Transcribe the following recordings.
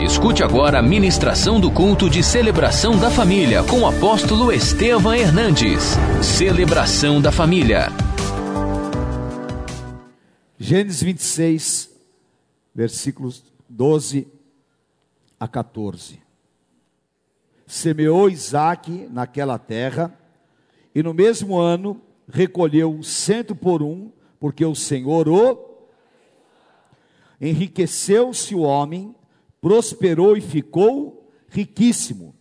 Escute agora a ministração do culto de celebração da família com o apóstolo Estevam Hernandes. Celebração da família. Gênesis 26, versículos 12 a 14. Semeou Isaac naquela terra, e no mesmo ano recolheu cento por um, porque o Senhor o enriqueceu-se o homem prosperou e ficou riquíssimo.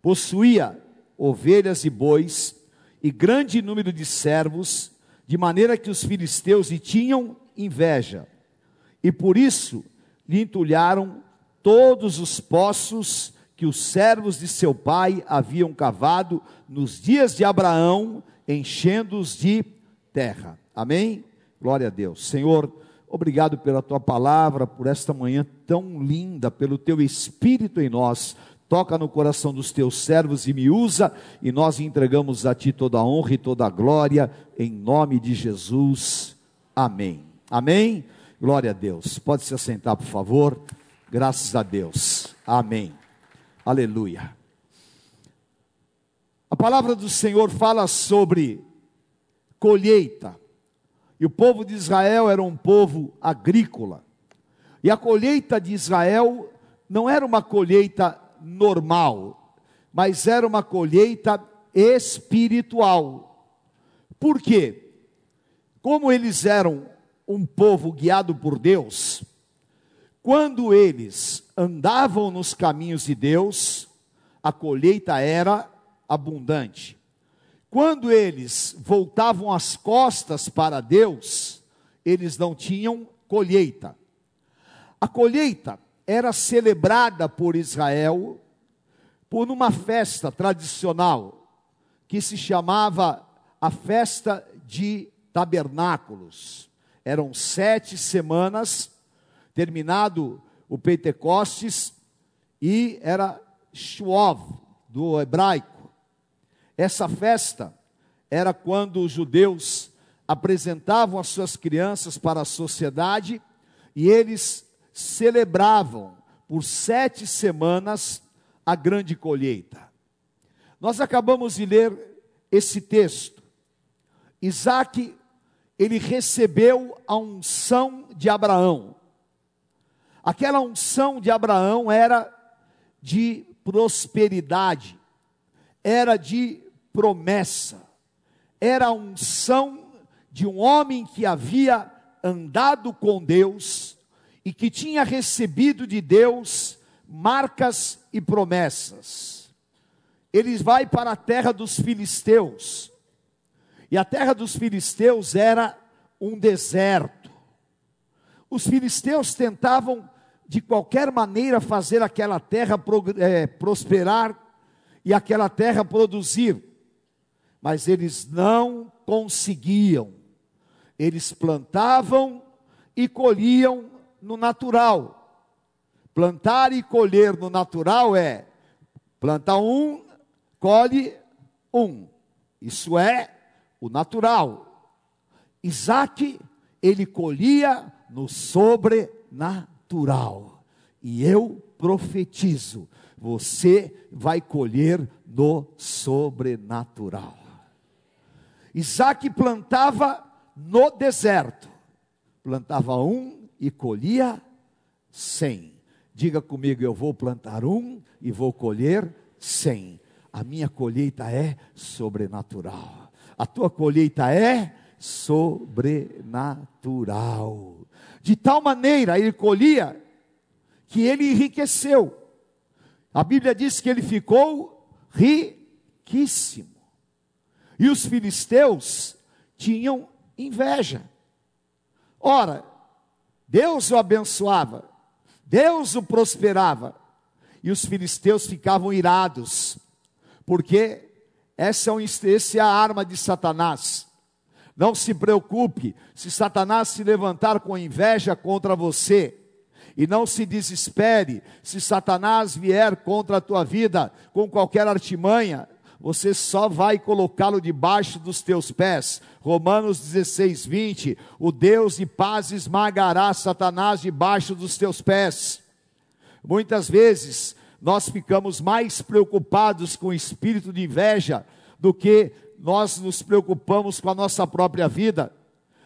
Possuía ovelhas e bois e grande número de servos, de maneira que os filisteus lhe tinham inveja. E por isso lhe entulharam todos os poços que os servos de seu pai haviam cavado nos dias de Abraão, enchendo-os de terra. Amém? Glória a Deus. Senhor, Obrigado pela tua palavra, por esta manhã tão linda, pelo teu espírito em nós. Toca no coração dos teus servos e me usa, e nós entregamos a ti toda a honra e toda a glória, em nome de Jesus. Amém. Amém. Glória a Deus. Pode se assentar, por favor. Graças a Deus. Amém. Aleluia. A palavra do Senhor fala sobre colheita. E o povo de Israel era um povo agrícola. E a colheita de Israel não era uma colheita normal, mas era uma colheita espiritual. Por quê? Como eles eram um povo guiado por Deus, quando eles andavam nos caminhos de Deus, a colheita era abundante. Quando eles voltavam as costas para Deus, eles não tinham colheita. A colheita era celebrada por Israel por uma festa tradicional que se chamava a festa de tabernáculos. Eram sete semanas, terminado o Pentecostes, e era Shuov, do hebraico essa festa era quando os judeus apresentavam as suas crianças para a sociedade e eles celebravam por sete semanas a grande colheita. Nós acabamos de ler esse texto. Isaac, ele recebeu a unção de Abraão. Aquela unção de Abraão era de prosperidade, era de promessa, era a unção de um homem que havia andado com Deus e que tinha recebido de Deus marcas e promessas. Ele vai para a terra dos filisteus, e a terra dos filisteus era um deserto. Os filisteus tentavam de qualquer maneira fazer aquela terra é, prosperar e aquela terra produzir mas eles não conseguiam. Eles plantavam e colhiam no natural. Plantar e colher no natural é plantar um, colhe um. Isso é o natural. Isaac, ele colhia no sobrenatural. E eu profetizo: você vai colher no sobrenatural. Isaac plantava no deserto, plantava um e colhia cem. Diga comigo, eu vou plantar um e vou colher cem. A minha colheita é sobrenatural. A tua colheita é sobrenatural. De tal maneira ele colhia que ele enriqueceu. A Bíblia diz que ele ficou riquíssimo. E os filisteus tinham inveja. Ora, Deus o abençoava, Deus o prosperava, e os filisteus ficavam irados, porque essa é, um, essa é a arma de Satanás. Não se preocupe se Satanás se levantar com inveja contra você. E não se desespere se Satanás vier contra a tua vida com qualquer artimanha você só vai colocá-lo debaixo dos teus pés. Romanos 16, 20: O Deus de paz esmagará Satanás debaixo dos teus pés. Muitas vezes nós ficamos mais preocupados com o espírito de inveja do que nós nos preocupamos com a nossa própria vida.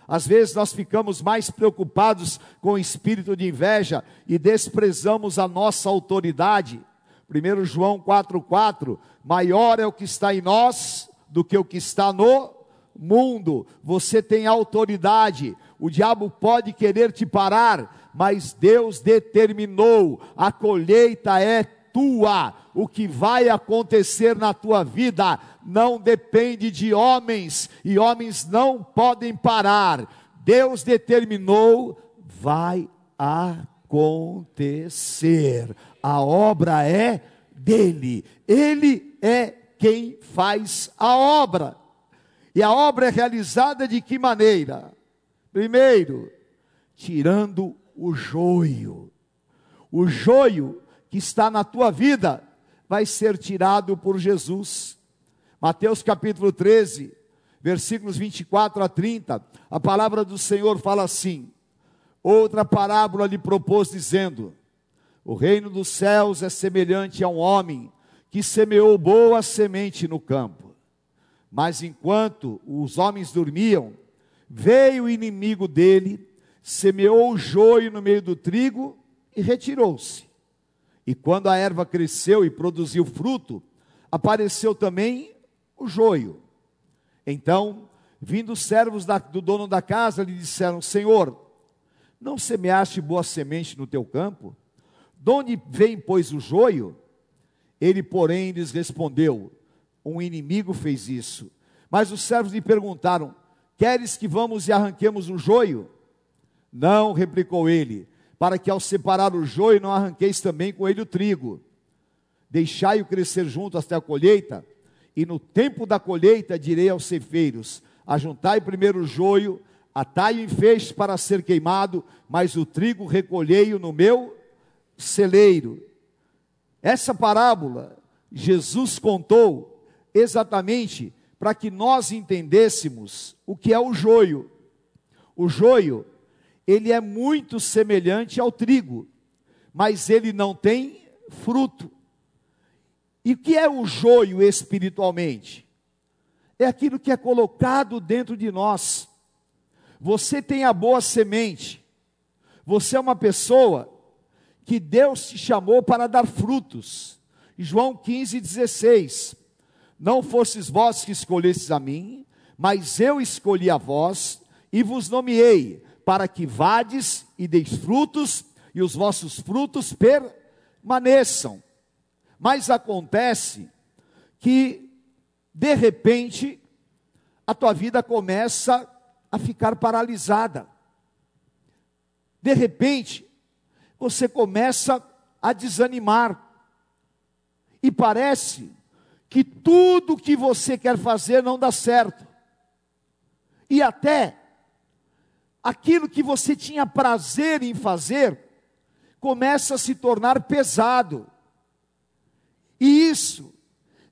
Às vezes nós ficamos mais preocupados com o espírito de inveja e desprezamos a nossa autoridade. 1 João 4,4: maior é o que está em nós do que o que está no mundo. Você tem autoridade. O diabo pode querer te parar, mas Deus determinou: a colheita é tua. O que vai acontecer na tua vida não depende de homens, e homens não podem parar. Deus determinou, vai acontecer. A obra é dele, ele é quem faz a obra. E a obra é realizada de que maneira? Primeiro, tirando o joio. O joio que está na tua vida vai ser tirado por Jesus. Mateus capítulo 13, versículos 24 a 30, a palavra do Senhor fala assim: Outra parábola lhe propôs, dizendo: O reino dos céus é semelhante a um homem que semeou boa semente no campo. Mas enquanto os homens dormiam, veio o inimigo dele, semeou o joio no meio do trigo e retirou-se. E quando a erva cresceu e produziu fruto, apareceu também o joio. Então, vindo os servos da, do dono da casa, lhe disseram: Senhor, não semeaste boa semente no teu campo? De onde vem, pois, o joio? Ele, porém, lhes respondeu: Um inimigo fez isso. Mas os servos lhe perguntaram: Queres que vamos e arranquemos o joio? Não, replicou ele, para que ao separar o joio não arranqueis também com ele o trigo. Deixai-o crescer junto até a colheita e no tempo da colheita direi aos ceifeiros: Ajuntai primeiro o joio, atai-o em feixes para ser queimado, mas o trigo recolhei-o no meu celeiro. Essa parábola Jesus contou exatamente para que nós entendêssemos o que é o joio. O joio, ele é muito semelhante ao trigo, mas ele não tem fruto. E o que é o joio espiritualmente? É aquilo que é colocado dentro de nós. Você tem a boa semente. Você é uma pessoa que Deus te chamou para dar frutos. João 15, 16. Não fostes vós que escolhestes a mim, mas eu escolhi a vós e vos nomeei, para que vades e deis frutos, e os vossos frutos permaneçam. Mas acontece que, de repente, a tua vida começa a ficar paralisada. De repente, você começa a desanimar. E parece que tudo que você quer fazer não dá certo. E até aquilo que você tinha prazer em fazer começa a se tornar pesado. E isso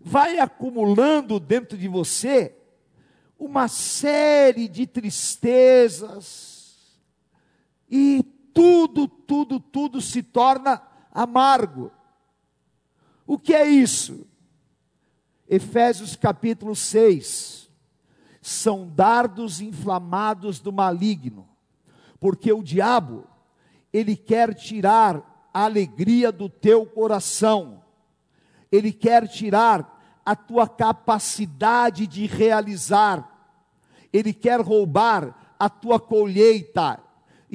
vai acumulando dentro de você uma série de tristezas, e tudo, tudo, tudo se torna amargo. O que é isso? Efésios capítulo 6. São dardos inflamados do maligno, porque o diabo, ele quer tirar a alegria do teu coração, ele quer tirar a tua capacidade de realizar, Ele quer roubar a tua colheita,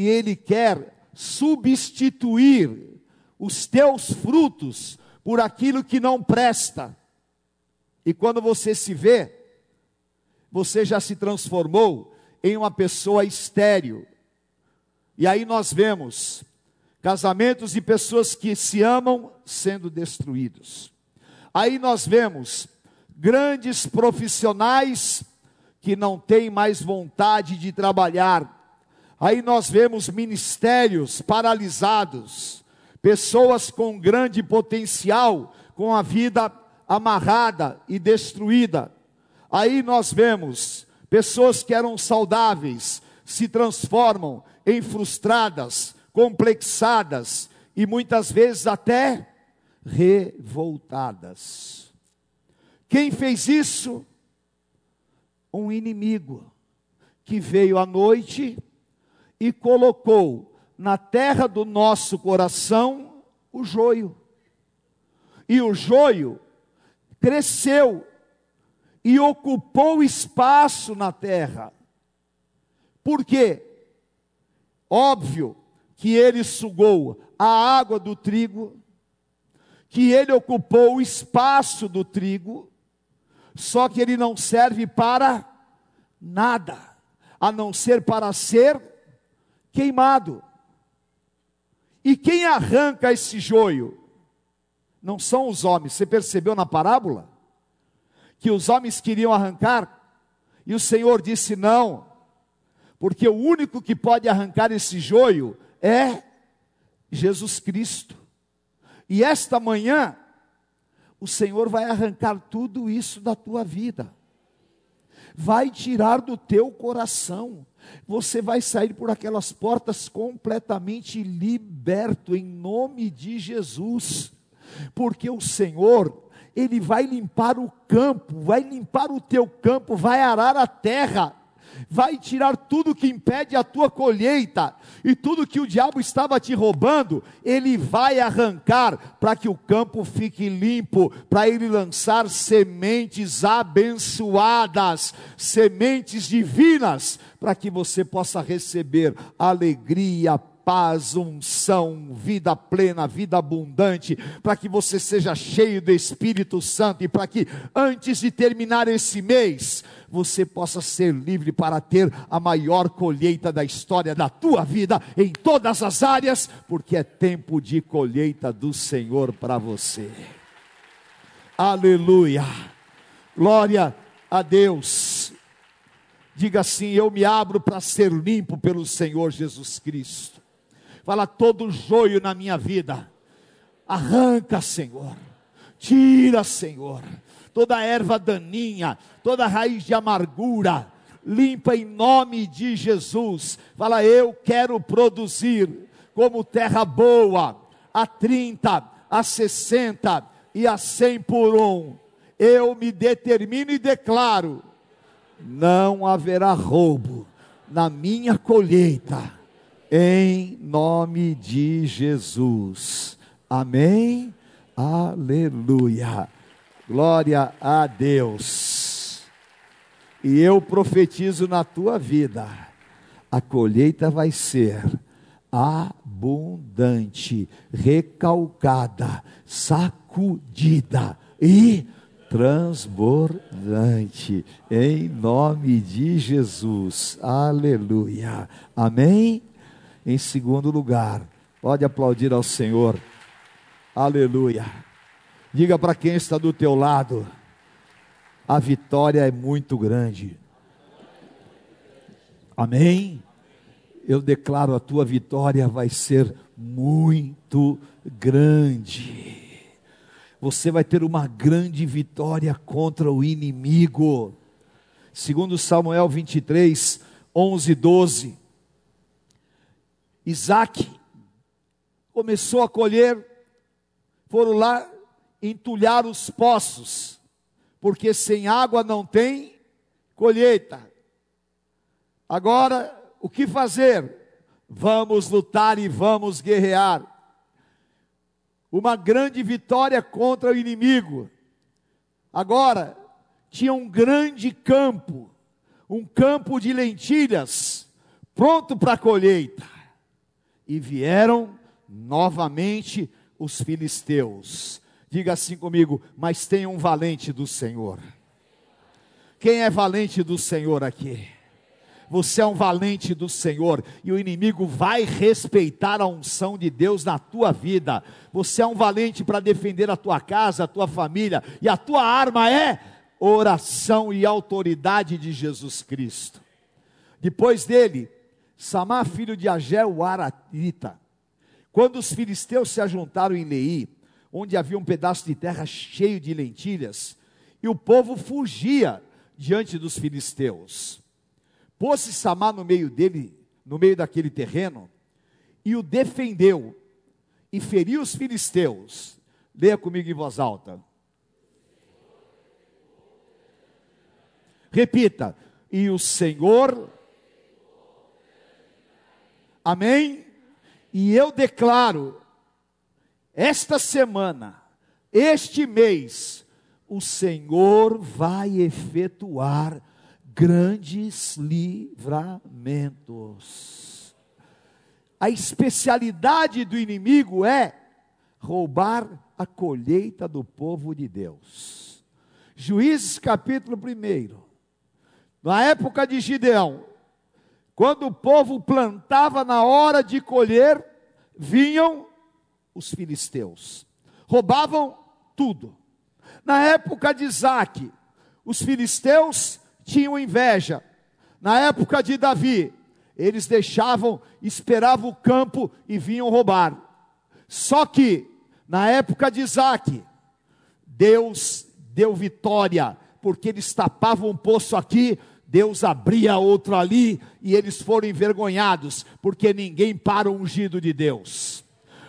e Ele quer substituir os teus frutos por aquilo que não presta. E quando você se vê, você já se transformou em uma pessoa estéril. E aí nós vemos casamentos de pessoas que se amam sendo destruídos. Aí nós vemos grandes profissionais que não têm mais vontade de trabalhar. Aí nós vemos ministérios paralisados, pessoas com grande potencial, com a vida amarrada e destruída. Aí nós vemos pessoas que eram saudáveis se transformam em frustradas, complexadas, e muitas vezes até revoltadas. Quem fez isso? Um inimigo que veio à noite e colocou na terra do nosso coração o joio. E o joio cresceu e ocupou espaço na terra. Por quê? Óbvio que ele sugou a água do trigo, que ele ocupou o espaço do trigo, só que ele não serve para nada, a não ser para ser queimado. E quem arranca esse joio? Não são os homens, você percebeu na parábola? Que os homens queriam arrancar, e o Senhor disse: não, porque o único que pode arrancar esse joio é Jesus Cristo. E esta manhã, o Senhor vai arrancar tudo isso da tua vida, vai tirar do teu coração, você vai sair por aquelas portas completamente liberto, em nome de Jesus, porque o Senhor, Ele vai limpar o campo, vai limpar o teu campo, vai arar a terra, vai tirar tudo que impede a tua colheita e tudo que o diabo estava te roubando, ele vai arrancar para que o campo fique limpo, para ele lançar sementes abençoadas, sementes divinas, para que você possa receber alegria, paz, unção, vida plena, vida abundante, para que você seja cheio do Espírito Santo e para que antes de terminar esse mês, você possa ser livre para ter a maior colheita da história da tua vida em todas as áreas, porque é tempo de colheita do Senhor para você. Aleluia. Glória a Deus. Diga assim: Eu me abro para ser limpo pelo Senhor Jesus Cristo. Fala todo joio na minha vida. Arranca, Senhor. Tira, Senhor toda erva daninha, toda raiz de amargura, limpa em nome de Jesus. Fala, eu quero produzir como terra boa, a 30, a 60 e a 100 por um. Eu me determino e declaro: não haverá roubo na minha colheita, em nome de Jesus. Amém? Aleluia. Glória a Deus. E eu profetizo na tua vida, a colheita vai ser abundante, recalcada, sacudida e transbordante, em nome de Jesus, aleluia, amém? Em segundo lugar, pode aplaudir ao Senhor, aleluia. Diga para quem está do teu lado: a vitória é muito grande. Amém? Eu declaro a tua vitória vai ser muito grande. Você vai ter uma grande vitória contra o inimigo. Segundo Samuel 23, 11 e 12. Isaac começou a colher, foram lá entulhar os poços, porque sem água não tem colheita. Agora, o que fazer? Vamos lutar e vamos guerrear. Uma grande vitória contra o inimigo. Agora, tinha um grande campo, um campo de lentilhas, pronto para a colheita. E vieram novamente os filisteus. Diga assim comigo, mas tem um valente do Senhor. Quem é valente do Senhor aqui? Você é um valente do Senhor e o inimigo vai respeitar a unção de Deus na tua vida. Você é um valente para defender a tua casa, a tua família, e a tua arma é oração e autoridade de Jesus Cristo. Depois dele, Samar, filho de Agel, o Aratita. Quando os filisteus se ajuntaram em Leí, onde havia um pedaço de terra cheio de lentilhas, e o povo fugia diante dos filisteus. Pôs-se Samar no meio dele, no meio daquele terreno, e o defendeu, e feriu os filisteus. Leia comigo em voz alta. Repita. E o Senhor. Amém? E eu declaro, esta semana, este mês, o Senhor vai efetuar grandes livramentos. A especialidade do inimigo é roubar a colheita do povo de Deus. Juízes capítulo 1. Na época de Gideão, quando o povo plantava na hora de colher, vinham os filisteus, roubavam tudo. Na época de Isaac, os filisteus tinham inveja. Na época de Davi, eles deixavam, esperavam o campo e vinham roubar. Só que, na época de Isaac, Deus deu vitória, porque eles tapavam um poço aqui, Deus abria outro ali, e eles foram envergonhados, porque ninguém para o ungido de Deus.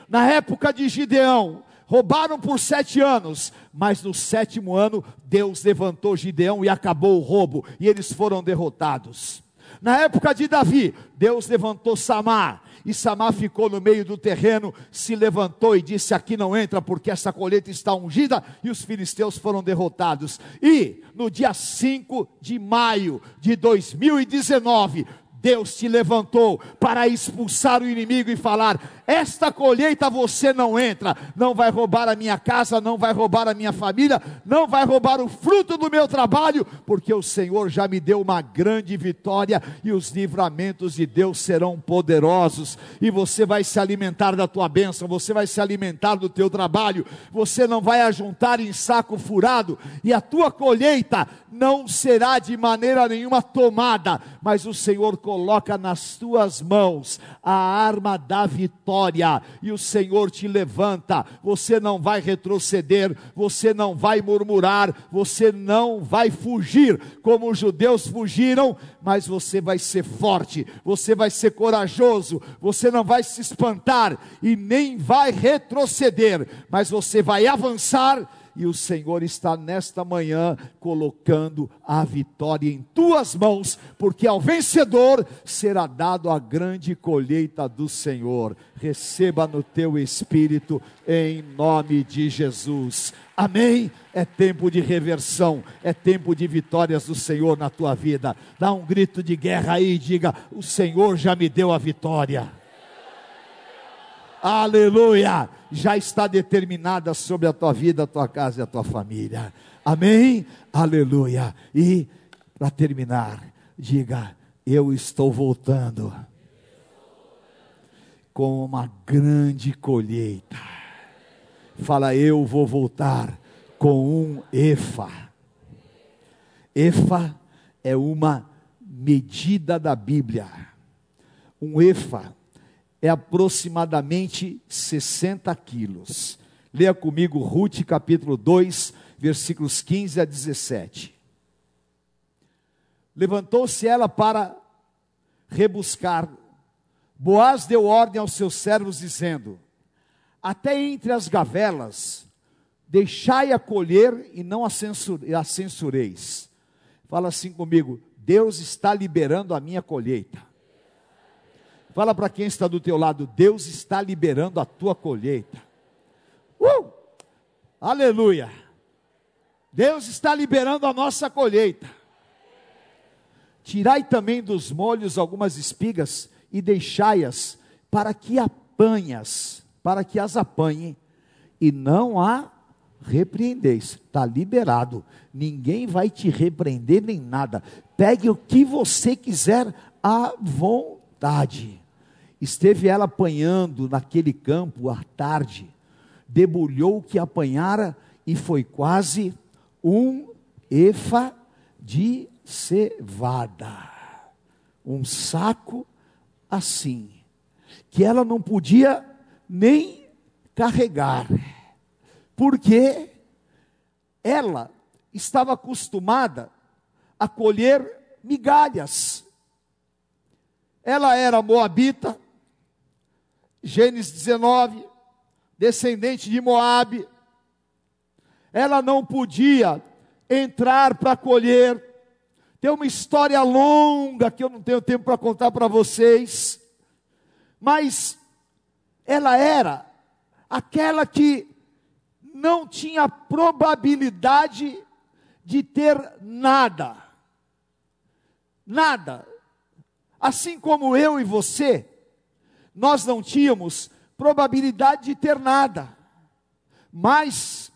Na época de Gideão, roubaram por sete anos, mas no sétimo ano Deus levantou Gideão e acabou o roubo, e eles foram derrotados. Na época de Davi, Deus levantou Samar, e Samar ficou no meio do terreno, se levantou e disse: Aqui não entra, porque essa colheita está ungida, e os filisteus foram derrotados. E no dia 5 de maio de 2019, Deus te levantou para expulsar o inimigo e falar: esta colheita você não entra, não vai roubar a minha casa, não vai roubar a minha família, não vai roubar o fruto do meu trabalho, porque o Senhor já me deu uma grande vitória e os livramentos de Deus serão poderosos, e você vai se alimentar da tua bênção, você vai se alimentar do teu trabalho, você não vai ajuntar em saco furado, e a tua colheita não será de maneira nenhuma tomada, mas o Senhor coloca nas tuas mãos a arma da vitória, e o Senhor te levanta. Você não vai retroceder, você não vai murmurar, você não vai fugir como os judeus fugiram, mas você vai ser forte, você vai ser corajoso, você não vai se espantar e nem vai retroceder, mas você vai avançar e o Senhor está nesta manhã colocando a vitória em tuas mãos, porque ao vencedor será dado a grande colheita do Senhor. Receba no teu espírito, em nome de Jesus. Amém? É tempo de reversão, é tempo de vitórias do Senhor na tua vida. Dá um grito de guerra aí e diga: O Senhor já me deu a vitória. Aleluia! Já está determinada sobre a tua vida, a tua casa e a tua família. Amém? Aleluia! E para terminar, diga: Eu estou voltando com uma grande colheita. Fala, eu vou voltar com um efa. Efa é uma medida da Bíblia. Um efa é aproximadamente 60 quilos. Leia comigo Ruth capítulo 2, versículos 15 a 17. Levantou-se ela para rebuscar. Boaz deu ordem aos seus servos, dizendo: Até entre as gavelas, deixai-a colher e não a, a censureis. Fala assim comigo: Deus está liberando a minha colheita. Fala para quem está do teu lado, Deus está liberando a tua colheita. Uh! Aleluia! Deus está liberando a nossa colheita. Tirai também dos molhos algumas espigas e deixai-as para que apanhas, para que as apanhe, e não a repreendeis. Está liberado. Ninguém vai te repreender nem nada. Pegue o que você quiser à vontade. Esteve ela apanhando naquele campo à tarde, debulhou o que apanhara e foi quase um efa de cevada. Um saco assim, que ela não podia nem carregar, porque ela estava acostumada a colher migalhas. Ela era moabita, Gênesis 19, descendente de Moabe. Ela não podia entrar para colher. Tem uma história longa que eu não tenho tempo para contar para vocês. Mas ela era aquela que não tinha probabilidade de ter nada. Nada. Assim como eu e você, nós não tínhamos probabilidade de ter nada. Mas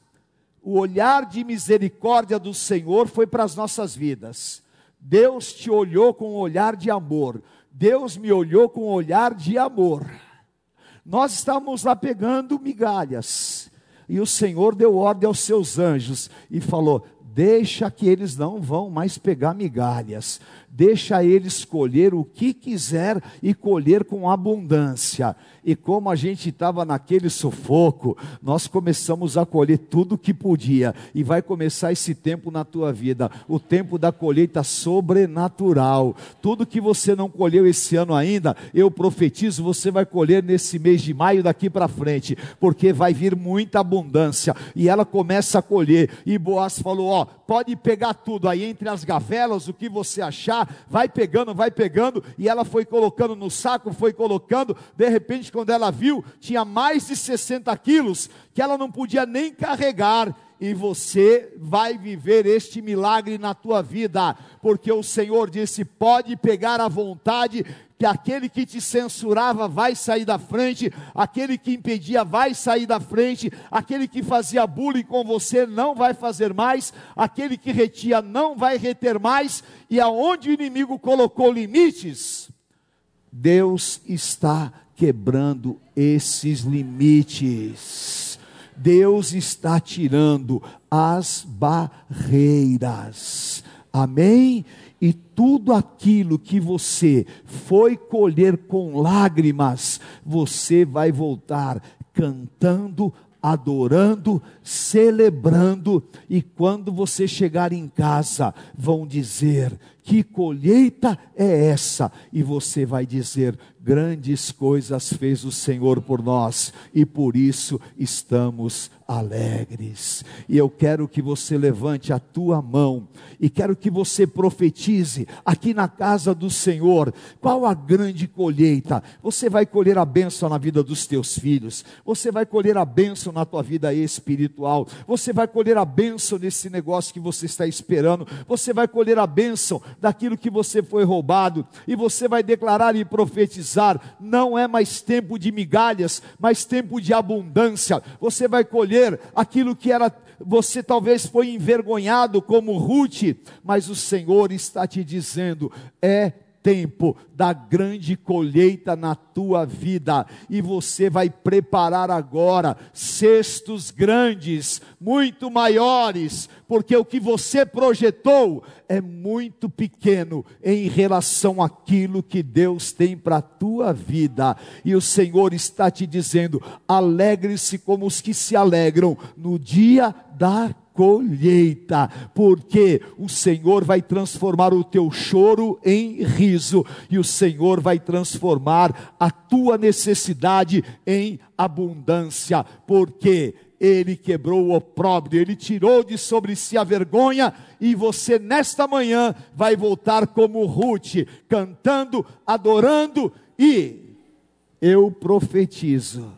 o olhar de misericórdia do Senhor foi para as nossas vidas. Deus te olhou com um olhar de amor. Deus me olhou com um olhar de amor. Nós estávamos lá pegando migalhas. E o Senhor deu ordem aos seus anjos e falou: Deixa que eles não vão mais pegar migalhas deixa ele escolher o que quiser e colher com abundância. E como a gente estava naquele sufoco, nós começamos a colher tudo que podia, e vai começar esse tempo na tua vida o tempo da colheita sobrenatural. Tudo que você não colheu esse ano ainda, eu profetizo, você vai colher nesse mês de maio daqui para frente, porque vai vir muita abundância. E ela começa a colher, e Boaz falou: Ó, pode pegar tudo aí entre as gavelas, o que você achar vai pegando, vai pegando, e ela foi colocando no saco, foi colocando, de repente, quando ela viu, tinha mais de 60 quilos, que ela não podia nem carregar, e você vai viver este milagre na tua vida, porque o Senhor disse: pode pegar à vontade, que aquele que te censurava vai sair da frente, aquele que impedia vai sair da frente, aquele que fazia bullying com você não vai fazer mais, aquele que retia não vai reter mais, e aonde o inimigo colocou limites, Deus está quebrando esses limites. Deus está tirando as barreiras. Amém? E tudo aquilo que você foi colher com lágrimas, você vai voltar cantando, adorando, celebrando, e quando você chegar em casa, vão dizer: que colheita é essa? E você vai dizer: grandes coisas fez o Senhor por nós, e por isso estamos alegres. E eu quero que você levante a tua mão e quero que você profetize aqui na casa do Senhor. Qual a grande colheita? Você vai colher a bênção na vida dos teus filhos, você vai colher a bênção na tua vida espiritual, você vai colher a bênção nesse negócio que você está esperando, você vai colher a bênção daquilo que você foi roubado, e você vai declarar e profetizar: não é mais tempo de migalhas, mas tempo de abundância. Você vai colher aquilo que era você talvez foi envergonhado como Ruth, mas o Senhor está te dizendo: é tempo da grande colheita na tua vida, e você vai preparar agora cestos grandes, muito maiores, porque o que você projetou é muito pequeno em relação àquilo que Deus tem para a tua vida, e o Senhor está te dizendo: alegre-se como os que se alegram no dia da colheita, porque o Senhor vai transformar o teu choro em riso, e o Senhor vai transformar a tua necessidade em abundância, porque ele quebrou o opróbrio, ele tirou de sobre si a vergonha, e você nesta manhã vai voltar como Ruth, cantando, adorando, e eu profetizo,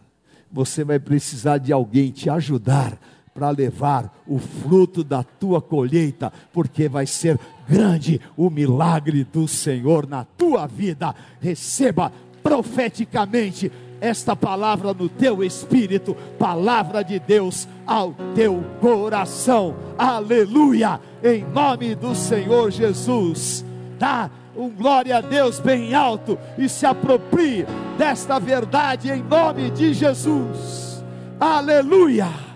você vai precisar de alguém te ajudar para levar o fruto da tua colheita, porque vai ser grande o milagre do Senhor na tua vida. Receba profeticamente esta palavra no teu espírito, palavra de Deus ao teu coração. Aleluia! Em nome do Senhor Jesus. Dá um glória a Deus bem alto e se aproprie desta verdade em nome de Jesus. Aleluia!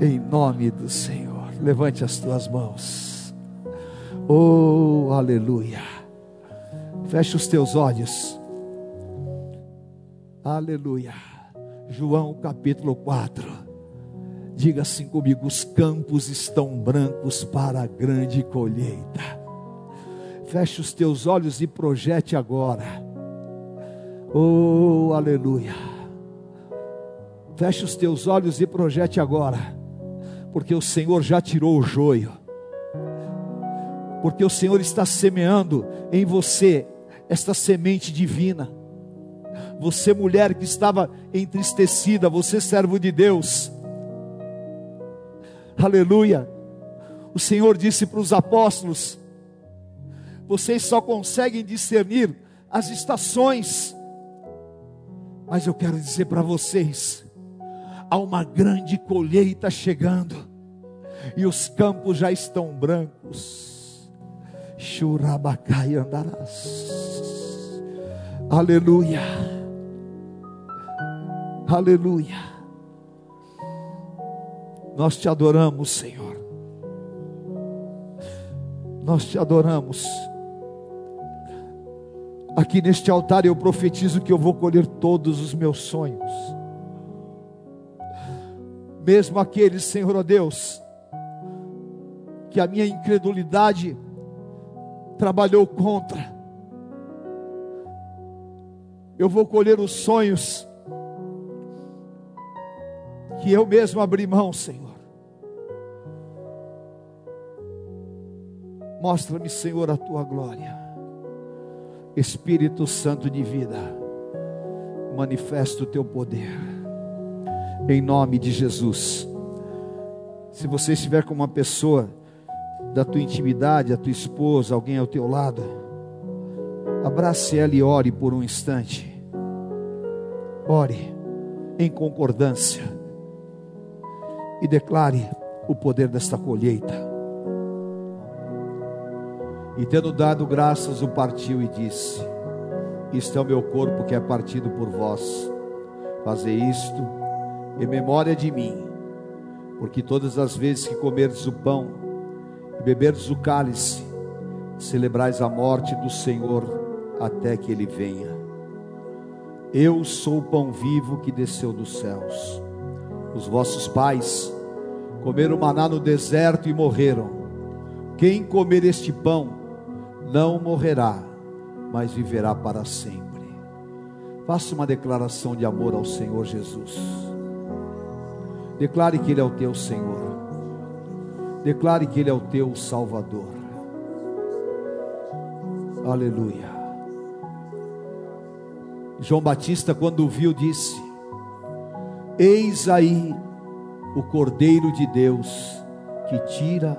Em nome do Senhor. Levante as tuas mãos. Oh, aleluia. Feche os teus olhos. Aleluia. João capítulo 4. Diga assim comigo: os campos estão brancos para a grande colheita. Feche os teus olhos e projete agora. Oh, aleluia. Feche os teus olhos e projete agora, porque o Senhor já tirou o joio, porque o Senhor está semeando em você esta semente divina. Você, mulher que estava entristecida, você, servo de Deus, aleluia. O Senhor disse para os apóstolos: vocês só conseguem discernir as estações, mas eu quero dizer para vocês: há uma grande colheita chegando, e os campos já estão brancos. Churabacai andarás. Aleluia. Aleluia. Nós te adoramos, Senhor. Nós te adoramos. Aqui neste altar eu profetizo que eu vou colher todos os meus sonhos. Mesmo aqueles, Senhor ó Deus, que a minha incredulidade trabalhou contra. Eu vou colher os sonhos que eu mesmo abri mão, Senhor. Mostra-me, Senhor, a tua glória. Espírito Santo de vida, manifesta o teu poder, em nome de Jesus. Se você estiver com uma pessoa da tua intimidade, a tua esposa, alguém ao teu lado, abrace ela e ore por um instante. Ore em concordância e declare o poder desta colheita. E tendo dado graças, o partiu e disse: Isto é o meu corpo que é partido por vós. Fazei isto em memória de mim, porque todas as vezes que comerdes o pão e beberdes o cálice, celebrais a morte do Senhor até que ele venha. Eu sou o pão vivo que desceu dos céus. Os vossos pais comeram maná no deserto e morreram. Quem comer este pão não morrerá, mas viverá para sempre. Faça uma declaração de amor ao Senhor Jesus. Declare que Ele é o teu Senhor. Declare que Ele é o teu Salvador. Aleluia. João Batista, quando viu, disse: Eis aí o Cordeiro de Deus que tira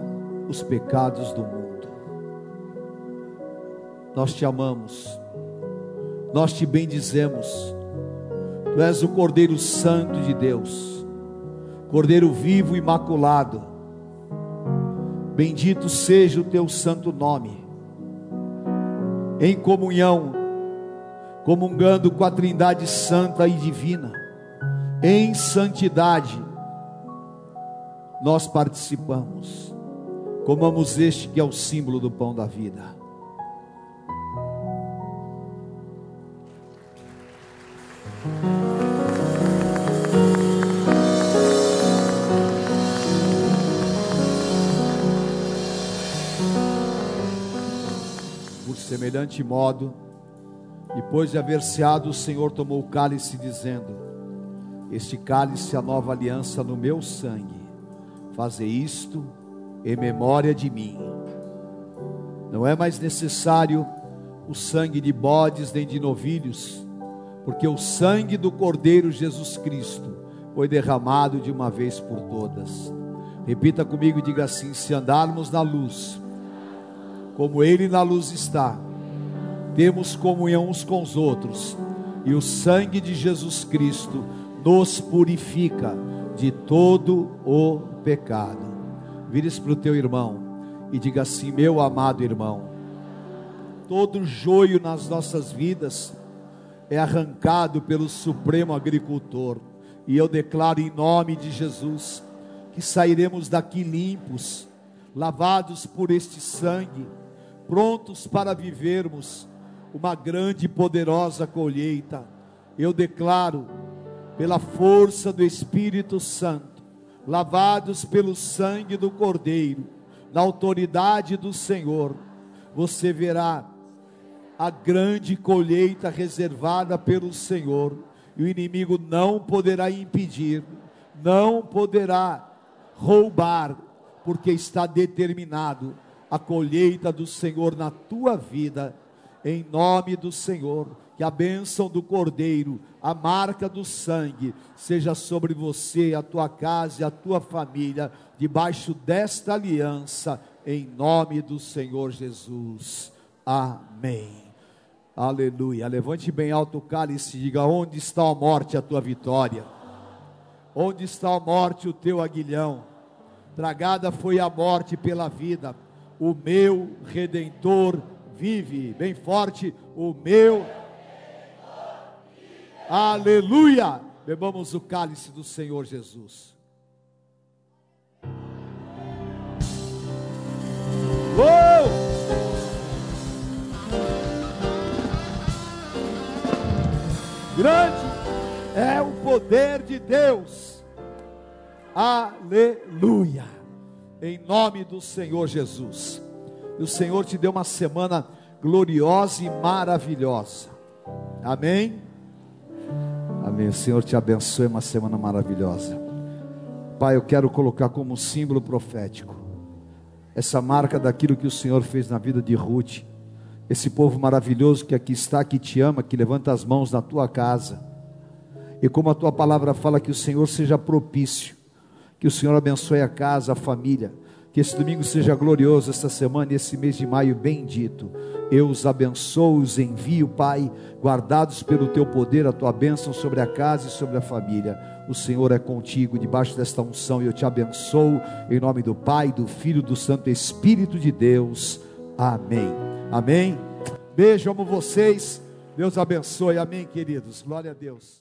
os pecados do mundo. Nós te amamos, nós te bendizemos. Tu és o Cordeiro Santo de Deus, Cordeiro vivo e imaculado. Bendito seja o teu santo nome. Em comunhão, comungando com a Trindade Santa e Divina, em santidade, nós participamos. Comamos este que é o símbolo do pão da vida. Semelhante modo, depois de haver ceado, o Senhor tomou o cálice, dizendo: Este cálice é a nova aliança no meu sangue. Faze isto em memória de mim. Não é mais necessário o sangue de bodes nem de novilhos porque o sangue do Cordeiro Jesus Cristo foi derramado de uma vez por todas. Repita comigo e diga assim: se andarmos na luz, como Ele na luz está, temos comunhão uns com os outros, e o sangue de Jesus Cristo nos purifica de todo o pecado. Vire-se para o teu irmão e diga assim: meu amado irmão, todo joio nas nossas vidas, é arrancado pelo Supremo Agricultor. E eu declaro em nome de Jesus que sairemos daqui limpos, lavados por este sangue, prontos para vivermos uma grande e poderosa colheita. Eu declaro, pela força do Espírito Santo, lavados pelo sangue do Cordeiro, na autoridade do Senhor, você verá a grande colheita reservada pelo Senhor, e o inimigo não poderá impedir, não poderá roubar, porque está determinado a colheita do Senhor na tua vida, em nome do Senhor. Que a bênção do Cordeiro, a marca do sangue, seja sobre você, a tua casa e a tua família, debaixo desta aliança, em nome do Senhor Jesus. Amém. Aleluia. Levante bem alto o cálice e diga: Onde está a morte, a tua vitória? Onde está a morte, o teu aguilhão? Tragada foi a morte pela vida, o meu redentor vive. Bem forte, o meu Aleluia! Bebamos o cálice do Senhor Jesus. Grande é o poder de Deus. Aleluia! Em nome do Senhor Jesus. E o Senhor te deu uma semana gloriosa e maravilhosa. Amém. Amém. O Senhor te abençoe, uma semana maravilhosa. Pai, eu quero colocar como símbolo profético essa marca daquilo que o Senhor fez na vida de Ruth. Esse povo maravilhoso que aqui está, que te ama, que levanta as mãos na tua casa. E como a tua palavra fala, que o Senhor seja propício, que o Senhor abençoe a casa, a família, que esse domingo seja glorioso, esta semana e esse mês de maio bendito. Eu os abençoo, os envio, Pai, guardados pelo teu poder, a tua bênção sobre a casa e sobre a família. O Senhor é contigo, debaixo desta unção, e eu te abençoo, em nome do Pai, do Filho, do Santo Espírito de Deus. Amém. Amém. Beijo, amo vocês. Deus abençoe. Amém, queridos. Glória a Deus.